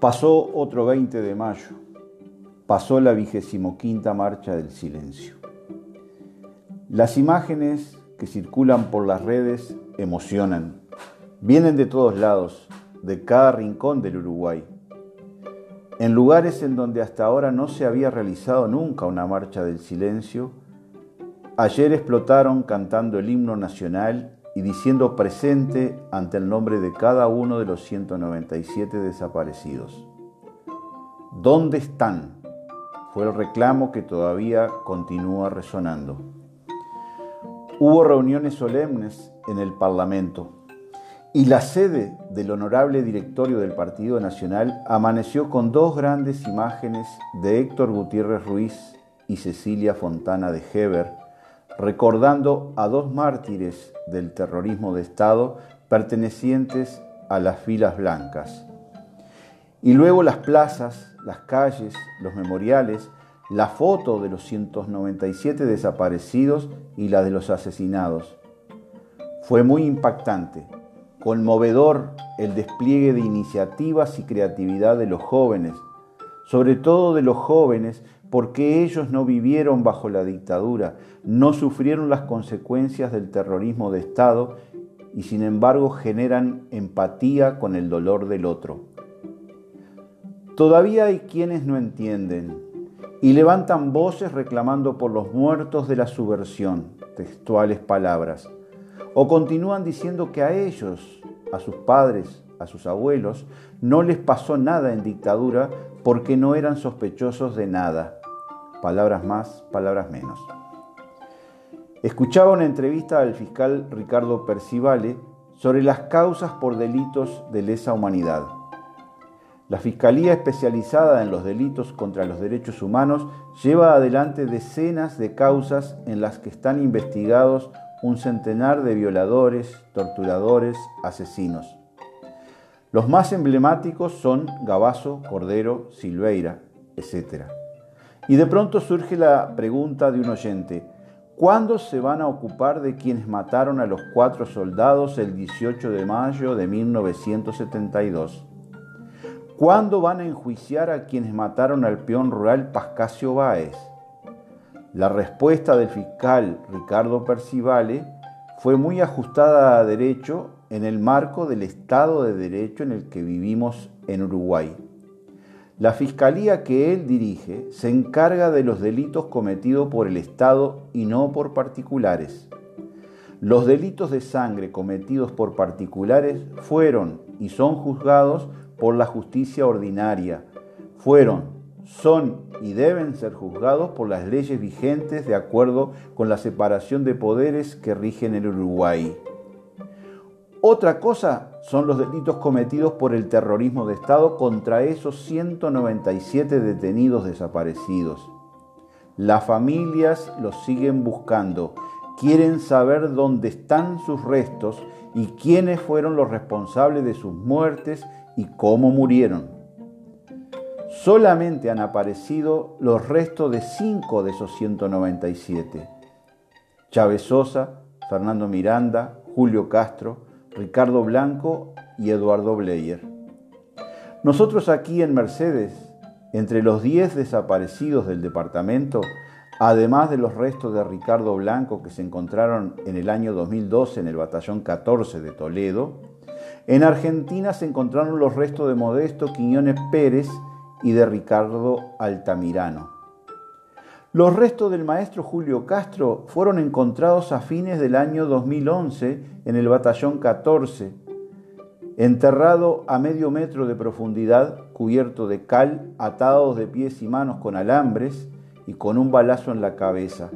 Pasó otro 20 de mayo, pasó la vigésimo quinta marcha del silencio. Las imágenes que circulan por las redes emocionan, vienen de todos lados, de cada rincón del Uruguay. En lugares en donde hasta ahora no se había realizado nunca una marcha del silencio, ayer explotaron cantando el himno nacional y diciendo presente ante el nombre de cada uno de los 197 desaparecidos. ¿Dónde están? Fue el reclamo que todavía continúa resonando. Hubo reuniones solemnes en el Parlamento y la sede del honorable directorio del Partido Nacional amaneció con dos grandes imágenes de Héctor Gutiérrez Ruiz y Cecilia Fontana de Heber, recordando a dos mártires del terrorismo de Estado pertenecientes a las filas blancas. Y luego las plazas, las calles, los memoriales, la foto de los 197 desaparecidos y la de los asesinados. Fue muy impactante, conmovedor el despliegue de iniciativas y creatividad de los jóvenes, sobre todo de los jóvenes porque ellos no vivieron bajo la dictadura, no sufrieron las consecuencias del terrorismo de Estado y sin embargo generan empatía con el dolor del otro. Todavía hay quienes no entienden y levantan voces reclamando por los muertos de la subversión, textuales palabras, o continúan diciendo que a ellos, a sus padres, a sus abuelos, no les pasó nada en dictadura porque no eran sospechosos de nada. Palabras más, palabras menos. Escuchaba una entrevista al fiscal Ricardo Percivale sobre las causas por delitos de lesa humanidad. La Fiscalía especializada en los delitos contra los derechos humanos lleva adelante decenas de causas en las que están investigados un centenar de violadores, torturadores, asesinos. Los más emblemáticos son Gabazo, Cordero, Silveira, etc. Y de pronto surge la pregunta de un oyente, ¿cuándo se van a ocupar de quienes mataron a los cuatro soldados el 18 de mayo de 1972? ¿Cuándo van a enjuiciar a quienes mataron al peón rural Pascasio Báez? La respuesta del fiscal Ricardo Percivale fue muy ajustada a derecho en el marco del Estado de Derecho en el que vivimos en Uruguay. La fiscalía que él dirige se encarga de los delitos cometidos por el Estado y no por particulares. Los delitos de sangre cometidos por particulares fueron y son juzgados por la justicia ordinaria. Fueron, son y deben ser juzgados por las leyes vigentes de acuerdo con la separación de poderes que rigen el Uruguay. Otra cosa son los delitos cometidos por el terrorismo de Estado contra esos 197 detenidos desaparecidos. Las familias los siguen buscando, quieren saber dónde están sus restos y quiénes fueron los responsables de sus muertes y cómo murieron. Solamente han aparecido los restos de cinco de esos 197. Chávez Sosa, Fernando Miranda, Julio Castro, Ricardo Blanco y Eduardo Bleyer. Nosotros aquí en Mercedes, entre los 10 desaparecidos del departamento, además de los restos de Ricardo Blanco que se encontraron en el año 2012 en el batallón 14 de Toledo, en Argentina se encontraron los restos de Modesto Quiñones Pérez y de Ricardo Altamirano. Los restos del maestro Julio Castro fueron encontrados a fines del año 2011 en el batallón 14, enterrado a medio metro de profundidad, cubierto de cal, atados de pies y manos con alambres y con un balazo en la cabeza,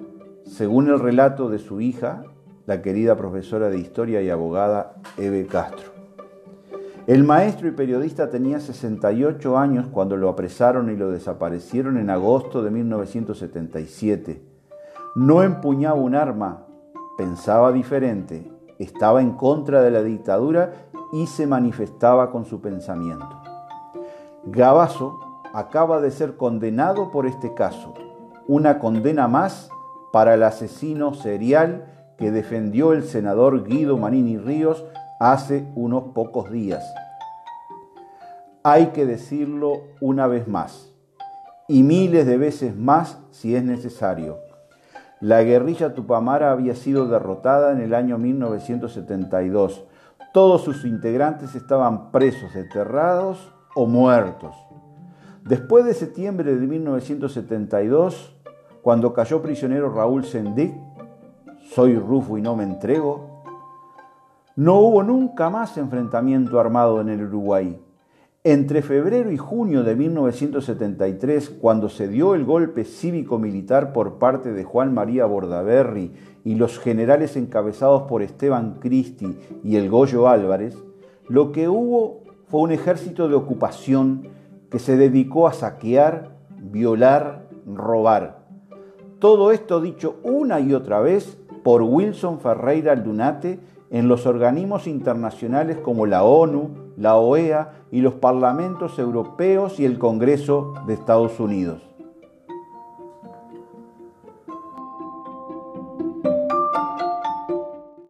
según el relato de su hija, la querida profesora de historia y abogada Eve Castro. El maestro y periodista tenía 68 años cuando lo apresaron y lo desaparecieron en agosto de 1977. No empuñaba un arma, pensaba diferente, estaba en contra de la dictadura y se manifestaba con su pensamiento. Gabazo acaba de ser condenado por este caso, una condena más para el asesino serial que defendió el senador Guido Manini Ríos hace unos pocos días. hay que decirlo una vez más, y miles de veces más si es necesario. La guerrilla tupamara había sido derrotada en el año 1972. Todos sus integrantes estaban presos, enterrados o muertos. Después de septiembre de 1972, cuando cayó prisionero Raúl Sendic, soy Rufo y no me entrego, no hubo nunca más enfrentamiento armado en el Uruguay. Entre febrero y junio de 1973, cuando se dio el golpe cívico-militar por parte de Juan María Bordaberry y los generales encabezados por Esteban Cristi y el Goyo Álvarez, lo que hubo fue un ejército de ocupación que se dedicó a saquear, violar, robar. Todo esto dicho una y otra vez por Wilson Ferreira Aldunate en los organismos internacionales como la ONU, la OEA y los parlamentos europeos y el Congreso de Estados Unidos.